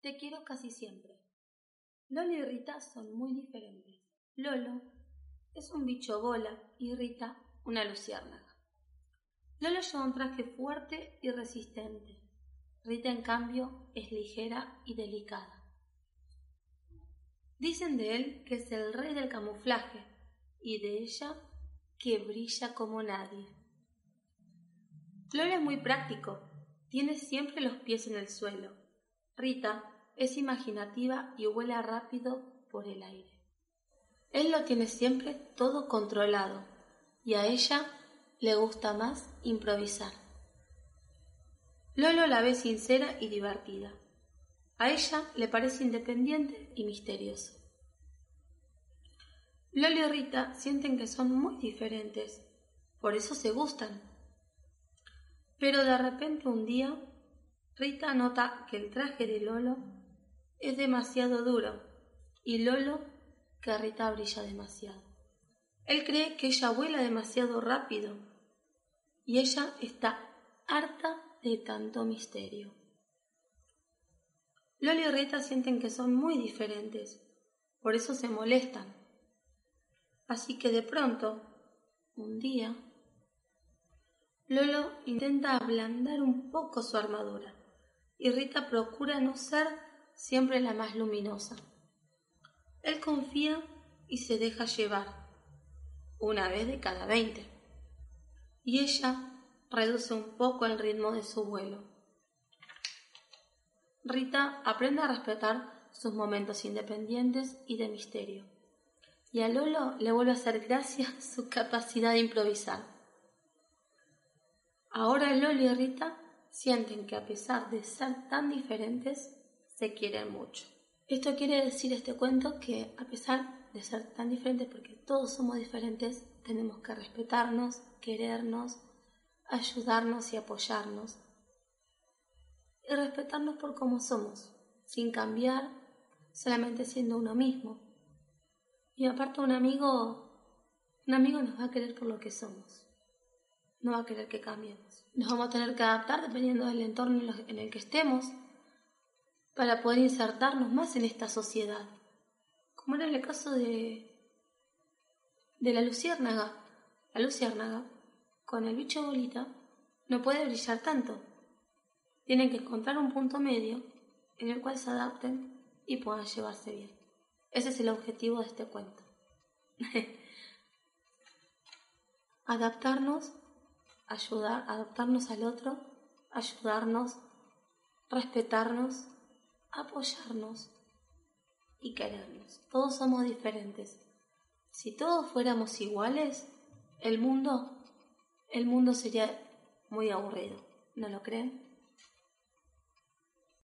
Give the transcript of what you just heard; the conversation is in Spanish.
Te quiero casi siempre. Lolo y Rita son muy diferentes. Lolo es un bicho bola y Rita una luciérnaga. Lolo lleva un traje fuerte y resistente. Rita, en cambio, es ligera y delicada. Dicen de él que es el rey del camuflaje y de ella que brilla como nadie. Lolo es muy práctico, tiene siempre los pies en el suelo. Rita es imaginativa y vuela rápido por el aire. Él lo tiene siempre todo controlado y a ella le gusta más improvisar. Lolo la ve sincera y divertida. A ella le parece independiente y misterioso. Lolo y Rita sienten que son muy diferentes, por eso se gustan. Pero de repente un día, Rita nota que el traje de Lolo es demasiado duro y Lolo que Rita brilla demasiado. Él cree que ella vuela demasiado rápido y ella está harta de tanto misterio. Lolo y Rita sienten que son muy diferentes, por eso se molestan. Así que de pronto, un día, Lolo intenta ablandar un poco su armadura y Rita procura no ser siempre la más luminosa. Él confía y se deja llevar, una vez de cada veinte, y ella reduce un poco el ritmo de su vuelo. Rita aprende a respetar sus momentos independientes y de misterio, y a Lolo le vuelve a hacer gracia su capacidad de improvisar. Ahora Loli y Rita sienten que a pesar de ser tan diferentes, se quieren mucho. Esto quiere decir este cuento que a pesar de ser tan diferentes, porque todos somos diferentes, tenemos que respetarnos, querernos, ayudarnos y apoyarnos. Y respetarnos por cómo somos, sin cambiar, solamente siendo uno mismo. Y aparte un amigo, un amigo nos va a querer por lo que somos no va a querer que cambiemos. Nos vamos a tener que adaptar dependiendo del entorno en el que estemos para poder insertarnos más en esta sociedad. Como era el caso de, de la luciérnaga. La luciérnaga, con el bicho bolita, no puede brillar tanto. Tienen que encontrar un punto medio en el cual se adapten y puedan llevarse bien. Ese es el objetivo de este cuento. Adaptarnos ayudar, adaptarnos al otro, ayudarnos, respetarnos, apoyarnos y querernos. Todos somos diferentes. Si todos fuéramos iguales, el mundo, el mundo sería muy aburrido. ¿No lo creen?